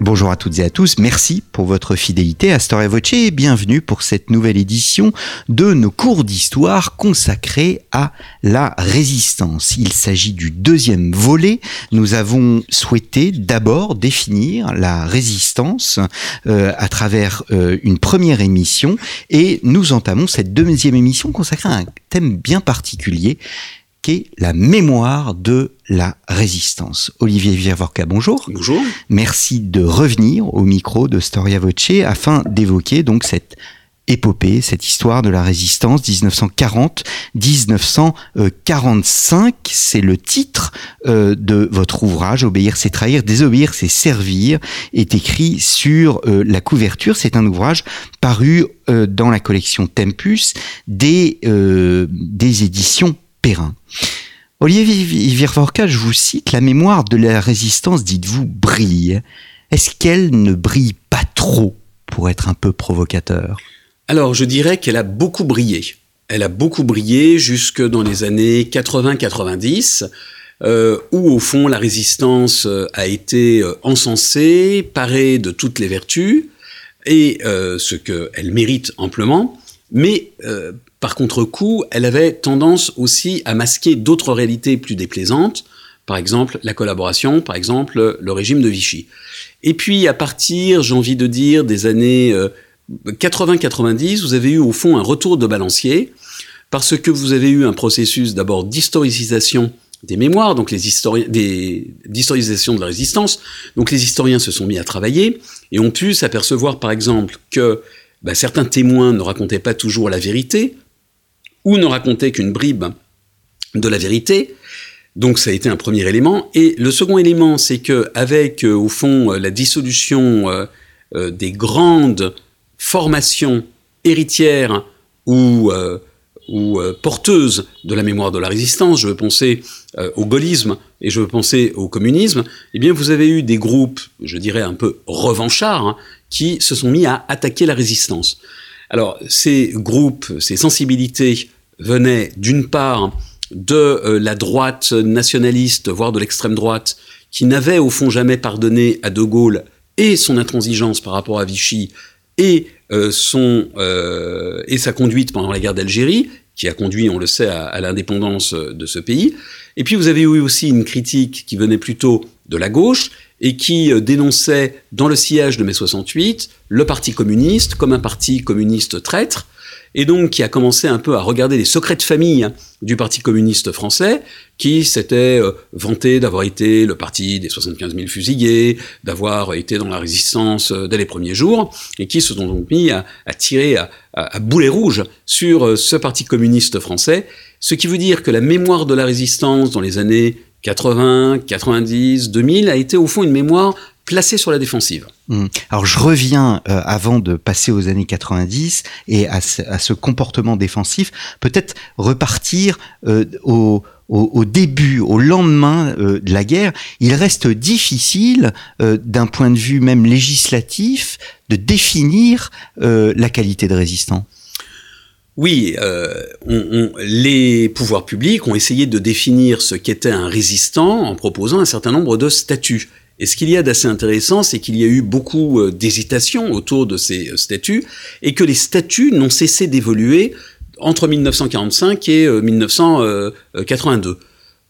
Bonjour à toutes et à tous, merci pour votre fidélité à Storia Voce et bienvenue pour cette nouvelle édition de nos cours d'histoire consacrés à la résistance. Il s'agit du deuxième volet. Nous avons souhaité d'abord définir la résistance euh, à travers euh, une première émission et nous entamons cette deuxième émission consacrée à un thème bien particulier la mémoire de la résistance. Olivier Viervorka, bonjour. Bonjour. Merci de revenir au micro de Storia Voce afin d'évoquer donc cette épopée, cette histoire de la résistance 1940-1945. C'est le titre euh, de votre ouvrage, Obéir c'est trahir, désobéir c'est servir, est écrit sur euh, la couverture. C'est un ouvrage paru euh, dans la collection Tempus des, des éditions Perrin. Olivier Virvorka, je vous cite, la mémoire de la résistance, dites-vous, brille. Est-ce qu'elle ne brille pas trop, pour être un peu provocateur? Alors, je dirais qu'elle a beaucoup brillé. Elle a beaucoup brillé jusque dans les années 80-90, euh, où au fond la résistance euh, a été euh, encensée, parée de toutes les vertus, et ce qu'elle mérite amplement, mais par contre-coup, elle avait tendance aussi à masquer d'autres réalités plus déplaisantes, par exemple la collaboration, par exemple le régime de Vichy. Et puis à partir, j'ai envie de dire, des années 80-90, euh, vous avez eu au fond un retour de balancier, parce que vous avez eu un processus d'abord d'historicisation des mémoires, donc les historiens, d'historisation de la résistance. Donc les historiens se sont mis à travailler et ont pu s'apercevoir, par exemple, que bah, certains témoins ne racontaient pas toujours la vérité, ou ne racontait qu'une bribe de la vérité. Donc ça a été un premier élément. Et le second élément, c'est que avec euh, au fond euh, la dissolution euh, des grandes formations héritières ou, ou porteuses de la mémoire de la résistance, je veux penser au gaullisme et je veux penser au communisme, eh bien vous avez eu des groupes, je dirais un peu revanchards, hein, qui se sont mis à attaquer la résistance. Alors ces groupes, ces sensibilités venait d'une part de euh, la droite nationaliste, voire de l'extrême droite, qui n'avait au fond jamais pardonné à De Gaulle et son intransigeance par rapport à Vichy et, euh, son, euh, et sa conduite pendant la guerre d'Algérie, qui a conduit, on le sait, à, à l'indépendance de ce pays. Et puis vous avez eu aussi une critique qui venait plutôt de la gauche et qui dénonçait dans le sillage de mai 68 le Parti communiste comme un parti communiste traître, et donc qui a commencé un peu à regarder les secrets de famille hein, du Parti communiste français, qui s'était euh, vanté d'avoir été le parti des 75 000 fusillés, d'avoir été dans la résistance euh, dès les premiers jours, et qui se sont donc mis à, tirer à, à, boulet rouge sur euh, ce Parti communiste français, ce qui veut dire que la mémoire de la résistance dans les années 80, 90, 2000 a été au fond une mémoire placé sur la défensive. Hmm. Alors je reviens euh, avant de passer aux années 90 et à ce, comportement défensif, peut-être repartir euh, au, début, au lendemain euh, de la guerre. Il reste difficile, d'un point de vue même législatif, de définir la qualité de résistant. Oui, les pouvoirs publics ont essayé de définir ce qu'était un résistant en proposant un certain nombre de statuts. Et ce qu'il y a d'assez intéressant, c'est qu'il y a eu beaucoup euh, d'hésitations autour de ces euh, statuts, et que les statuts n'ont cessé d'évoluer entre 1945 et 1982. Euh,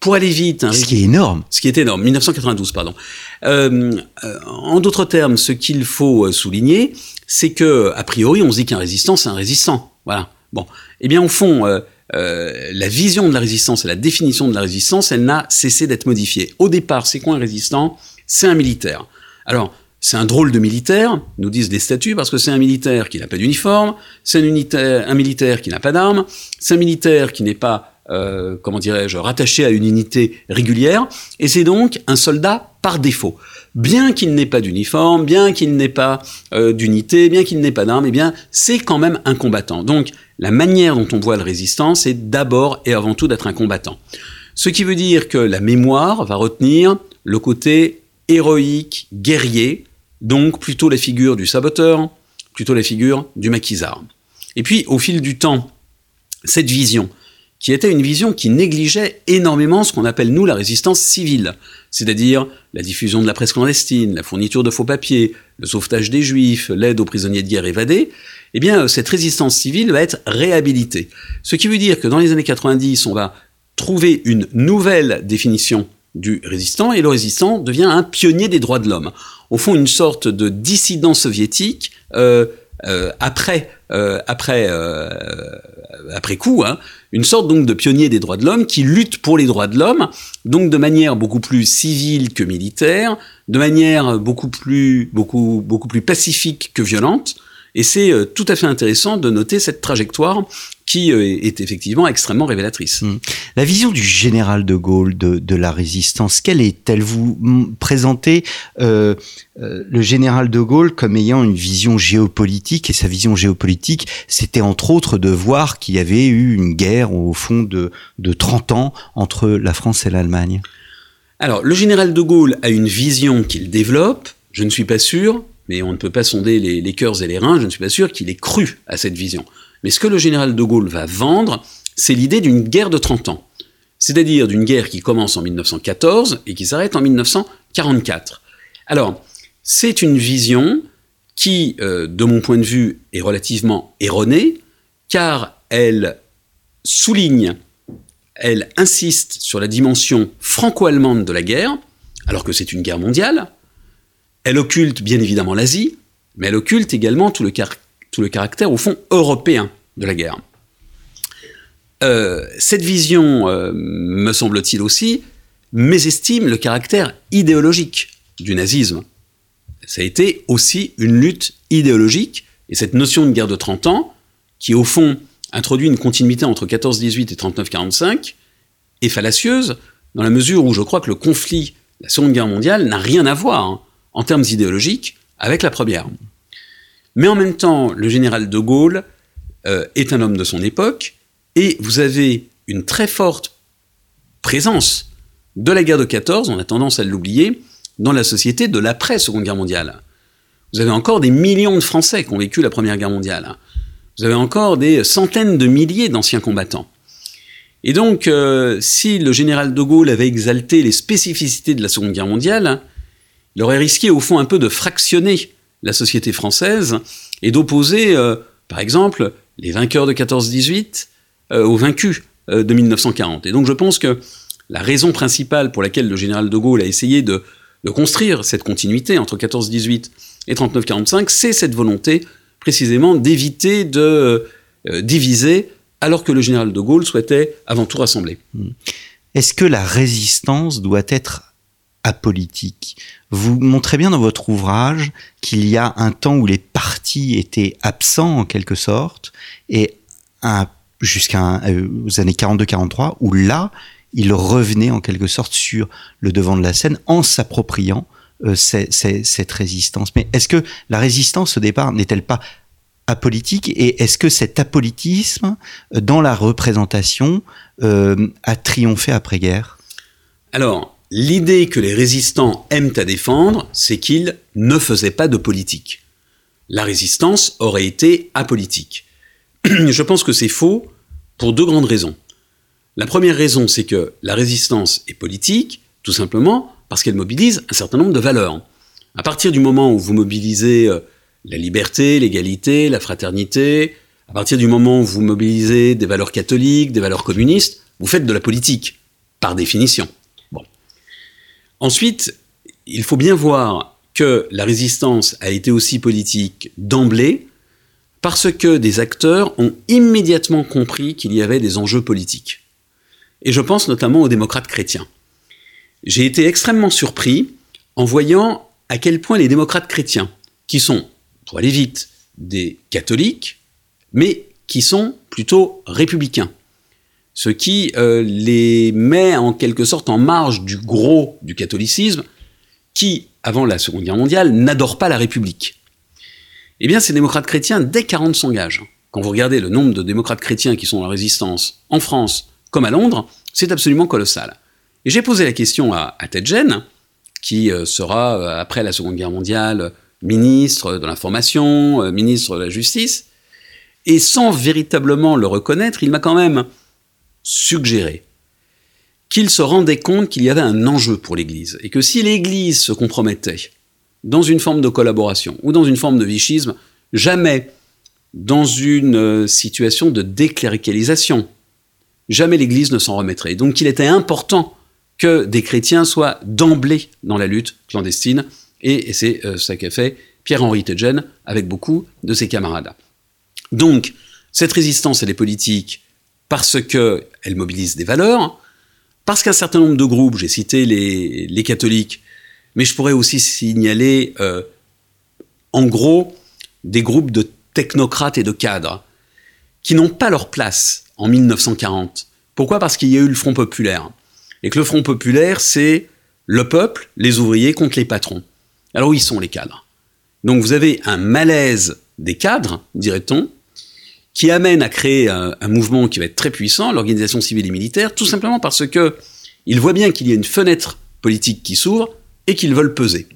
Pour aller vite... ce qui est énorme. Ce qui est énorme, 1992, pardon. en d'autres termes, ce qu'il faut souligner, c'est que, a priori, on se dit qu'un résistant, c'est un résistant. Voilà. Bon. Eh bien, au fond, la vision de la résistance et la définition de la résistance, elle n'a cessé d'être modifiée. Au départ, c'est quoi un résistant? C'est un militaire. Alors, c'est un drôle de militaire, nous disent les statuts, parce que c'est un militaire qui n'a pas d'uniforme, c'est un, militaire qui n'a pas d'armes, c'est un militaire qui n'est pas, euh, comment dirais-je, rattaché à une unité régulière, et c'est donc un soldat par défaut. Bien qu'il n'ait pas d'uniforme, bien qu'il n'ait pas euh, d'unité, bien qu'il n'ait pas d'armes, eh bien, c'est quand même un combattant. Donc, la manière dont on voit le résistant, c'est d'abord et avant tout d'être un combattant. Ce qui veut dire que la mémoire va retenir le côté héroïque, guerrier, donc plutôt la figure du saboteur, plutôt la figure du maquisard. Et puis, au fil du temps, cette vision, qui était une vision qui négligeait énormément ce qu'on appelle, nous, la résistance civile, c'est-à-dire la diffusion de la presse clandestine, la fourniture de faux papiers, le sauvetage des juifs, l'aide aux prisonniers de guerre évadés, eh bien, cette résistance civile va être réhabilitée. Ce qui veut dire que dans les années 90, on va trouver une nouvelle définition du résistant, et le résistant devient un pionnier des droits de l'homme. Au fond, une sorte de dissident soviétique euh, euh, après, euh, après, euh, après coup, hein, une sorte donc de pionnier des droits de l'homme qui lutte pour les droits de l'homme, donc de manière beaucoup plus civile que militaire, de manière beaucoup plus, beaucoup, beaucoup plus pacifique que violente. Et c'est euh, tout à fait intéressant de noter cette trajectoire qui euh, est effectivement extrêmement révélatrice. Mmh. La vision du général de Gaulle de, de la résistance, quelle est-elle? Vous présentez euh, euh, le général de Gaulle comme ayant une vision géopolitique, et sa vision géopolitique, c'était entre autres de voir qu'il y avait eu une guerre au fond de, de 30 ans entre la France et l'Allemagne. Alors, le général de Gaulle a une vision qu'il développe, je ne suis pas sûr, mais on ne peut pas sonder les, cœurs et les reins, je ne suis pas sûr qu'il ait cru à cette vision. Mais ce que le général de Gaulle va vendre, c'est l'idée d'une guerre de 30 ans. C'est-à-dire d'une guerre qui commence en 1914 et qui s'arrête en 1944. Alors, c'est une vision qui, euh, de mon point de vue, est relativement erronée, car elle souligne, elle insiste sur la dimension franco-allemande de la guerre, alors que c'est une guerre mondiale, elle occulte bien évidemment l'Asie, mais elle occulte également tout le, tout le, caractère, au fond, européen de la guerre. Euh, cette vision, euh, me semble-t-il aussi, mésestime le caractère idéologique du nazisme. Ça a été aussi une lutte idéologique, et cette notion de guerre de 30 ans, qui au fond introduit une continuité entre 14-18 et 39-45, est fallacieuse, dans la mesure où je crois que le conflit, la Seconde Guerre mondiale, n'a rien à voir hein, en termes idéologiques avec la première. Mais en même temps, le général de Gaulle euh, est un homme de son époque, et vous avez une très forte présence de la guerre de 14, on a tendance à l'oublier, dans la société de l'après-Seconde Guerre mondiale. Vous avez encore des millions de Français qui ont vécu la Première Guerre mondiale. Vous avez encore des centaines de milliers d'anciens combattants. Et donc, euh, si le général de Gaulle avait exalté les spécificités de la Seconde Guerre mondiale, il aurait risqué au fond un peu de fractionner la société française et d'opposer, euh, par exemple, les vainqueurs de 14-18 euh, aux vaincus euh, de 1940. Et donc je pense que la raison principale pour laquelle le général de Gaulle a essayé de, de construire cette continuité entre 14-18 et 39-45, c'est cette volonté précisément d'éviter de diviser alors que le général de Gaulle souhaitait avant tout rassembler. Est-ce que la résistance doit être apolitique Vous montrez bien dans votre ouvrage qu'il y a un temps où les partis étaient absents en quelque sorte et jusqu'à euh, années 42-43 où là, il revenait en quelque sorte sur le devant de la scène en s'appropriant euh, cette résistance. Mais est-ce que la résistance au départ n'est-elle pas apolitique et est-ce que cet apolitisme dans la représentation euh, a triomphé après-guerre? Alors, l'idée que les résistants aiment à défendre, c'est qu'ils ne faisaient pas de politique. La résistance aurait été apolitique. Je pense que c'est faux pour deux grandes raisons. La première raison, c'est que la résistance est politique, tout simplement parce qu'elle mobilise un certain nombre de valeurs. À partir du moment où vous mobilisez euh, la liberté, l'égalité, la fraternité, à partir du moment où vous mobilisez des valeurs catholiques, des valeurs communistes, vous faites de la politique, par définition. Ensuite, il faut bien voir que la résistance a été aussi politique d'emblée, parce que des acteurs ont immédiatement compris qu'il y avait des enjeux politiques. Et je pense notamment aux démocrates chrétiens. J'ai été extrêmement surpris en voyant à quel point les démocrates chrétiens, qui sont, pour aller vite, des catholiques, mais qui sont plutôt républicains, ce qui euh, les met en quelque sorte en marge du gros du catholicisme, qui, avant la Seconde Guerre mondiale, n'adore pas la République. Eh bien, ces démocrates chrétiens, dès 40 s'engagent. Quand vous regardez le nombre de démocrates chrétiens qui sont dans la résistance en France comme à Londres, C'est absolument colossal. Et j'ai posé la question à, à qui euh, sera, euh, après la Seconde Guerre mondiale, ministre de l'information, ministre de la justice, et sans véritablement le reconnaître, il m'a quand même suggéré qu'il se rendait compte qu'il y avait un enjeu pour l'Église, et que si l'Église se compromettait dans une forme de collaboration ou dans une forme de vichisme, jamais dans une situation de décléricalisation, jamais l'Église ne s'en remettrait. Donc il était important que des chrétiens soient d'emblée dans la lutte clandestine, et, c'est euh, ça qu'a fait Pierre-Henri Tedjen avec beaucoup de ses camarades. Donc, cette résistance, elle est politique parce qu'elle mobilise des valeurs, parce qu'un certain nombre de groupes, j'ai cité les, catholiques, mais je pourrais aussi signaler, euh, en gros, des groupes de technocrates et de cadres qui n'ont pas leur place en 1940. Pourquoi? Parce qu'il y a eu le Front populaire et que le Front populaire, c'est le peuple, les ouvriers contre les patrons. Alors où ils sont les cadres? Donc vous avez un malaise des cadres, dirait-on, qui amène à créer un, mouvement qui va être très puissant, l'organisation civile et militaire, tout simplement parce que ils voient bien qu'il y a une fenêtre politique qui s'ouvre et qu'ils veulent peser.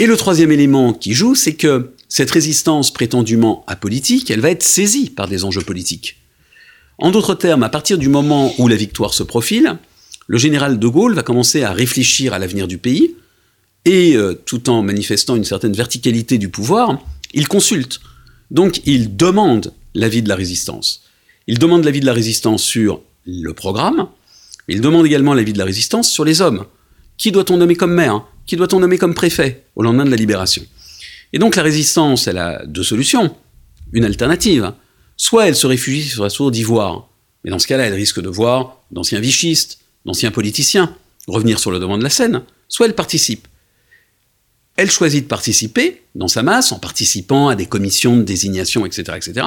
Et le troisième élément qui joue, c'est que cette résistance prétendument apolitique, elle va être saisie par des enjeux politiques. En d'autres termes, à partir du moment où la victoire se profile, le général de Gaulle va commencer à réfléchir à l'avenir du pays, et euh, tout en manifestant une certaine verticalité du pouvoir, il consulte. Donc il demande l'avis de la résistance. Il demande l'avis de la résistance sur le programme, il demande également l'avis de la résistance sur les hommes. Qui doit-on nommer comme maire Qui doit-on nommer comme préfet au lendemain de la libération? Et donc la résistance, elle a deux solutions. Une alternative, Soit elle se réfugie sur la source d'Ivoire, mais dans ce cas-là, elle risque de voir d'anciens vichistes, d'anciens politiciens revenir sur le devant de la scène, soit elle participe. Elle choisit de participer dans sa masse en participant à des commissions de désignation, etc., etc.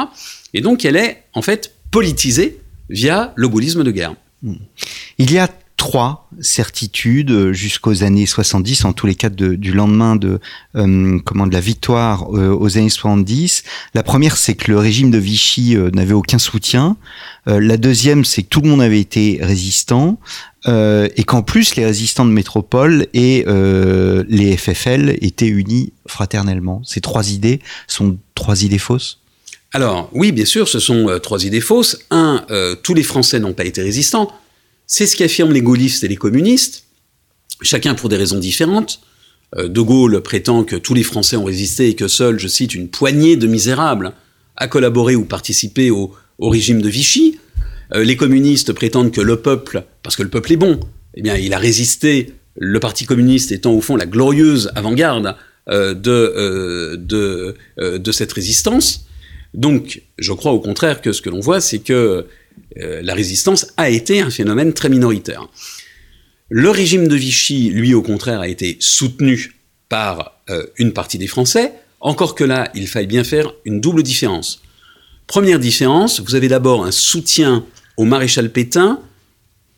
Et donc elle est en fait politisée via le gaullisme de guerre. Il y a trois certitudes euh, jusqu'aux années 70, en tous les cas du lendemain de euh, comment de la victoire euh, aux années 70. La première, c'est que le régime de Vichy n'avait aucun soutien. la deuxième, c'est que tout le monde avait été résistant et qu'en plus les résistants de métropole et les FFL étaient unis fraternellement. Ces trois idées sont trois idées fausses? Alors oui, bien sûr, ce sont trois idées fausses. Un, tous les Français n'ont pas été résistants. C'est ce qu'affirment les gaullistes et les communistes, chacun pour des raisons différentes. Euh, de Gaulle prétend que tous les Français ont résisté et que seule, je cite, une poignée de misérables a collaboré ou participé au, régime de Vichy. Euh, les communistes prétendent que le peuple, parce que le peuple est bon, eh bien, il a résisté, le Parti communiste étant au fond la glorieuse avant-garde euh, de, cette résistance. Donc, je crois au contraire que ce que l'on voit, c'est que euh, la résistance a été un phénomène très minoritaire. Le régime de Vichy, lui, au contraire, a été soutenu par euh, une partie des Français, encore que là, il faille bien faire une double différence. Première différence, vous avez d'abord un soutien au maréchal Pétain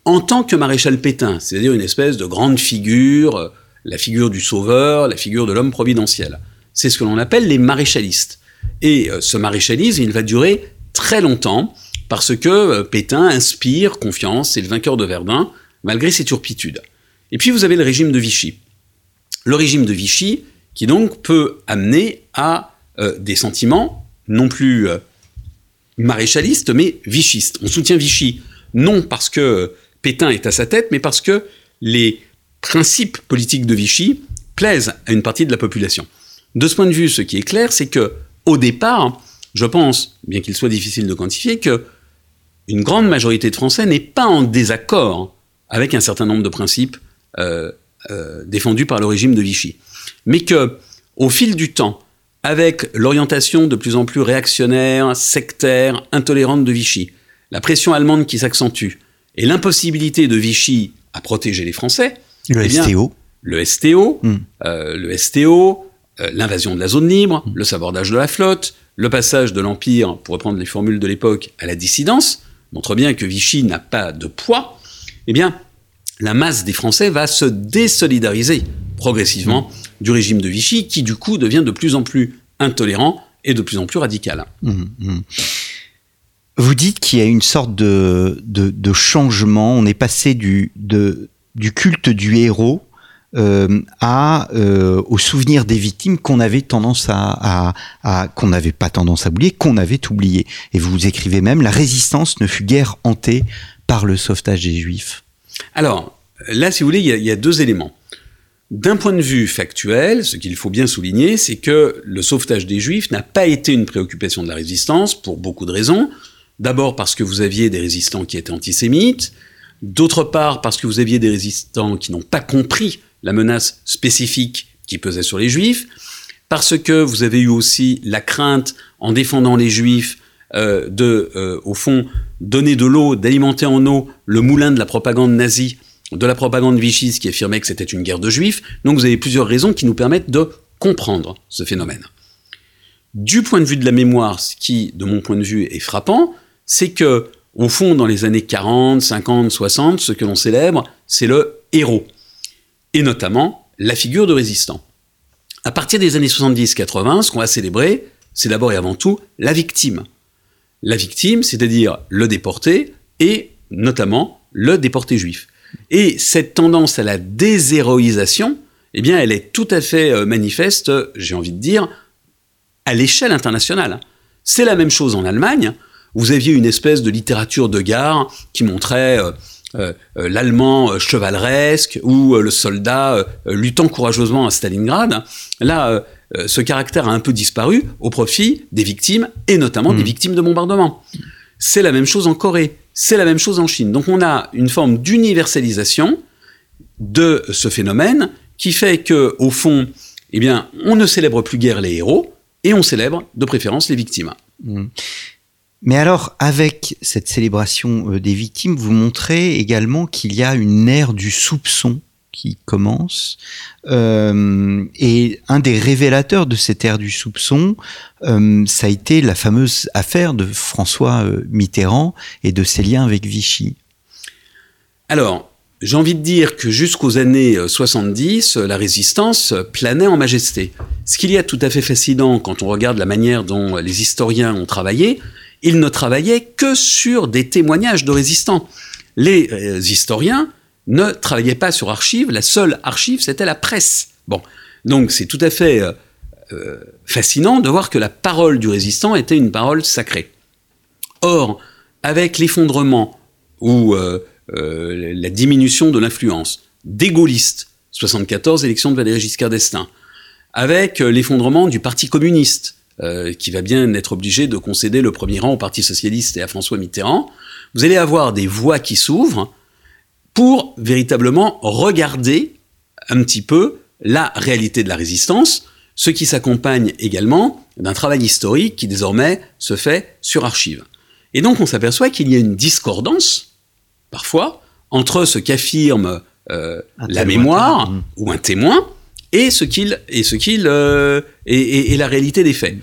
en tant que maréchal Pétain, c'est-à-dire une espèce de grande figure, euh, la figure du sauveur, la figure de l'homme providentiel. C'est ce que l'on appelle les maréchalistes. Et ce maréchalisme, il va durer très longtemps, parce que euh, Pétain inspire confiance, c'est le vainqueur de Verdun, malgré ses turpitudes. Et puis vous avez le régime de Vichy. Le régime de Vichy, qui donc peut amener à euh, des sentiments non plus euh, maréchalistes, mais vichistes. On soutient Vichy, non parce que Pétain est à sa tête, mais parce que les principes politiques de Vichy plaisent à une partie de la population. De ce point de vue, ce qui est clair, c'est que au départ, je pense, bien qu'il soit difficile de quantifier, que une grande majorité de Français n'est pas en désaccord avec un certain nombre de principes euh, euh, défendus par le régime de Vichy. Mais que, au fil du temps, avec l'orientation de plus en plus réactionnaire, sectaire, intolérante de Vichy, la pression allemande qui s'accentue, et l'impossibilité de Vichy à protéger les Français, le eh STO, le STO, hmm. euh, le STO, l'invasion de la zone libre, le sabordage de la flotte, le passage de l'Empire, pour reprendre les formules de l'époque, à la dissidence, montre bien que Vichy n'a pas de poids, eh bien, la masse des Français va se désolidariser progressivement du régime de Vichy, qui du coup devient de plus en plus intolérant et de plus en plus radical. Mmh, mmh. Vous dites qu'il y a une sorte de, de, de changement. On est passé du, de, du culte du héros euh, à euh, au souvenir des victimes qu'on avait tendance à, qu'on n'avait pas tendance à oublier, qu'on avait oublié. Et vous écrivez même la résistance ne fut guère hantée par le sauvetage des juifs. Alors là, si vous voulez, il y a deux éléments. D'un point de vue factuel, ce qu'il faut bien souligner, c'est que le sauvetage des juifs n'a pas été une préoccupation de la résistance pour beaucoup de raisons. D'abord parce que vous aviez des résistants qui étaient antisémites, d'autre part parce que vous aviez des résistants qui n'ont pas compris la menace spécifique qui pesait sur les juifs, parce que vous avez eu aussi la crainte, en défendant les juifs, euh, de, euh, fond, donner de l'eau, d'alimenter en eau le moulin de la propagande nazie, de la propagande Vichy, qui affirmait que c'était une guerre de juifs. Donc vous avez plusieurs raisons qui nous permettent de comprendre ce phénomène. Du point de vue de la mémoire, ce qui, de mon point de vue, est frappant, c'est que, au fond, dans les années 40, 50, 60, ce que l'on célèbre, c'est le héros. Et notamment la figure de résistant. À partir des années 70-80, ce qu'on va célébrer, c'est d'abord et avant tout la victime. La victime, c'est-à-dire le déporté et notamment le déporté juif. Et cette tendance à la déshéroïsation, eh bien, elle est tout à fait euh, manifeste, j'ai envie de dire, à l'échelle internationale. C'est la même chose en Allemagne. Vous aviez une espèce de littérature de gare qui montrait euh, l'allemand euh, chevaleresque ou euh, le soldat euh, luttant courageusement à Stalingrad. Là, euh, euh, ce caractère a un peu disparu au profit des victimes et notamment des Mhm. victimes de bombardement. C'est la même chose en Corée, c'est la même chose en Chine. Donc on a une forme d'universalisation de ce phénomène qui fait que, au fond, eh bien, on ne célèbre plus guère les héros et on célèbre de préférence les victimes. Mm. Mais alors, avec cette célébration euh, des victimes, vous montrez également qu'il y a une ère du soupçon qui commence. Euh, et un des révélateurs de cette ère du soupçon, euh, ça a été la fameuse affaire de François Mitterrand et de ses liens avec Vichy. Alors, j'ai envie de dire que jusqu'aux années euh, 70, euh, la résistance planait en majesté. Ce qu'il y a tout à fait fascinant quand on regarde la manière dont les historiens ont travaillé, ils ne travaillaient que sur des témoignages de résistants. Les euh, historiens ne travaillaient pas sur archives, la seule archive, c'était la presse. Bon, donc c'est tout à fait euh, euh, fascinant de voir que la parole du résistant était une parole sacrée. Or, avec l'effondrement ou la diminution de l'influence des gaullistes, 74 élections de Valéry Giscard d'Estaing, avec l'effondrement du Parti communiste, euh, qui va bien être obligé de concéder le premier rang au Parti socialiste et à François Mitterrand, vous allez avoir des voies qui s'ouvrent pour véritablement regarder un petit peu la réalité de la résistance, ce qui s'accompagne également d'un travail historique qui désormais se fait sur archives. Et donc on s'aperçoit qu'il y a une discordance, parfois, entre ce qu'affirme euh, la mémoire Mhm. ou un témoin et ce qu'il et ce qu'il euh, et, la réalité des faits.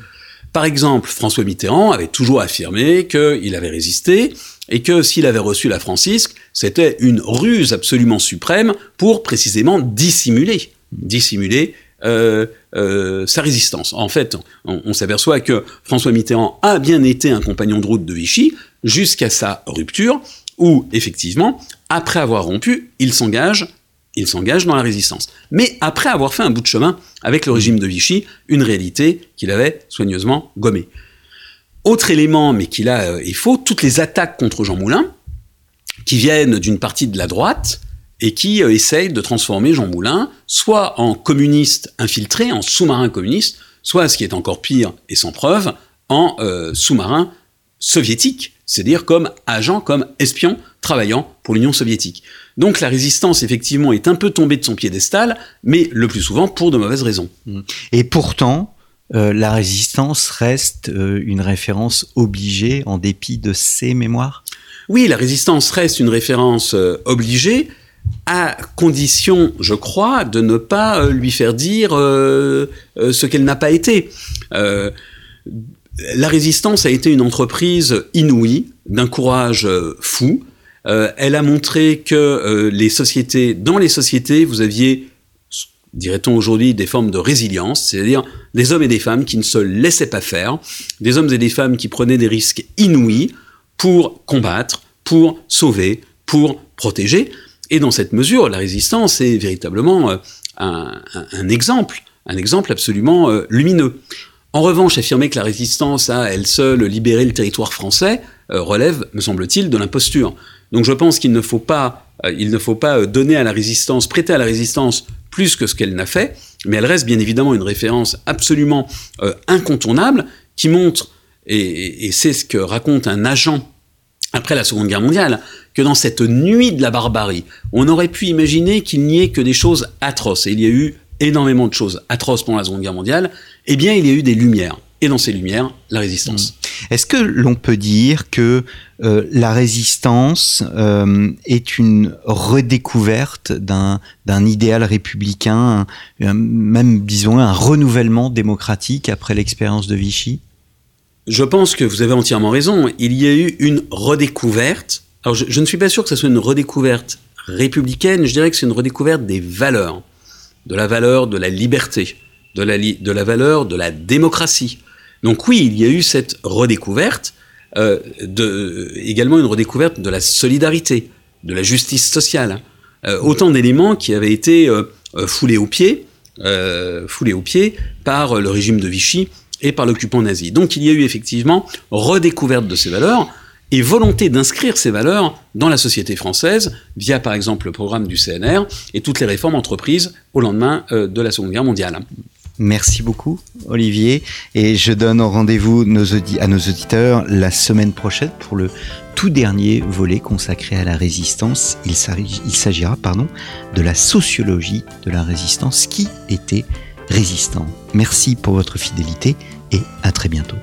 Par exemple, François Mitterrand avait toujours affirmé qu'il avait résisté et que s'il avait reçu la Francisque, c'était une ruse absolument suprême pour précisément dissimuler, dissimuler euh, euh, sa résistance. En fait, on, on s'aperçoit que François Mitterrand a bien été un compagnon de route de Vichy jusqu'à sa rupture, où effectivement, après avoir rompu, il s'engage, il s'engage dans la résistance. Mais après avoir fait un bout de chemin avec le régime de Vichy, une réalité qu'il avait soigneusement gommée. Autre élément, mais qui là euh, faux, toutes les attaques contre Jean Moulin, qui viennent d'une partie de la droite et qui euh, essayent de transformer Jean Moulin soit en communiste infiltré, en sous-marin communiste, soit, ce qui est encore pire et sans preuve, en euh, sous-marin soviétique, c'est-à-dire comme agent, comme espion travaillant pour l'Union soviétique. Donc la résistance, effectivement, est un peu tombée de son piédestal, mais le plus souvent pour de mauvaises raisons. Et pourtant, euh, la résistance reste euh, une référence obligée en dépit de ses mémoires? Oui, la résistance reste une référence euh, obligée, à condition, je crois, de ne pas lui faire dire ce qu'elle n'a pas été. La résistance a été une entreprise inouïe, d'un courage fou. Euh, elle a montré que euh, les sociétés, dans les sociétés, vous aviez, dirait-on aujourd'hui, des formes de résilience, c'est-à-dire des hommes et des femmes qui ne se laissaient pas faire, des hommes et des femmes qui prenaient des risques inouïs pour combattre, pour sauver, pour protéger. Et dans cette mesure, la résistance est véritablement euh, un, exemple, un exemple absolument lumineux. En revanche, affirmer que la résistance a elle seule libéré le territoire français relève, me semble-t-il, de l'imposture. Donc je pense qu'il ne faut pas, faut pas donner à la résistance, prêter à la résistance plus que ce qu'elle n'a fait, mais elle reste bien évidemment une référence absolument incontournable qui montre, et, et c'est ce que raconte un agent après la Seconde Guerre mondiale, que dans cette nuit de la barbarie, on aurait pu imaginer qu'il n'y ait que des choses atroces. Et il y a eu énormément de choses atroces pendant la Seconde Guerre mondiale. Eh bien, il y a eu des lumières. Et dans ces lumières, la résistance. Mmh. Est-ce que l'on peut dire que euh, la résistance euh, est une redécouverte d'un idéal républicain, même disons un renouvellement démocratique après l'expérience de Vichy? Je pense que vous avez entièrement raison. Il y a eu une redécouverte. Alors, je, ne suis pas sûr que ce soit une redécouverte républicaine. Je dirais que c'est une redécouverte des valeurs, de la valeur de la liberté, de la, de la valeur de la démocratie. Donc oui, il y a eu cette redécouverte, euh, de, également une redécouverte de la solidarité, de la justice sociale. Euh, autant d'éléments qui avaient été euh, euh foulés euh, aux pieds par le régime de Vichy et par l'occupant nazi. Donc il y a eu effectivement redécouverte de ces valeurs et volonté d'inscrire ces valeurs dans la société française via par exemple le programme du CNR et toutes les réformes entreprises au lendemain euh, de la Seconde Guerre mondiale. Merci beaucoup, Olivier. Et je donne rendez-vous à nos auditeurs la semaine prochaine pour le tout dernier volet consacré à la résistance. Il s'agira pardon, de la sociologie de la résistance qui était résistant? Merci pour votre fidélité et à très bientôt.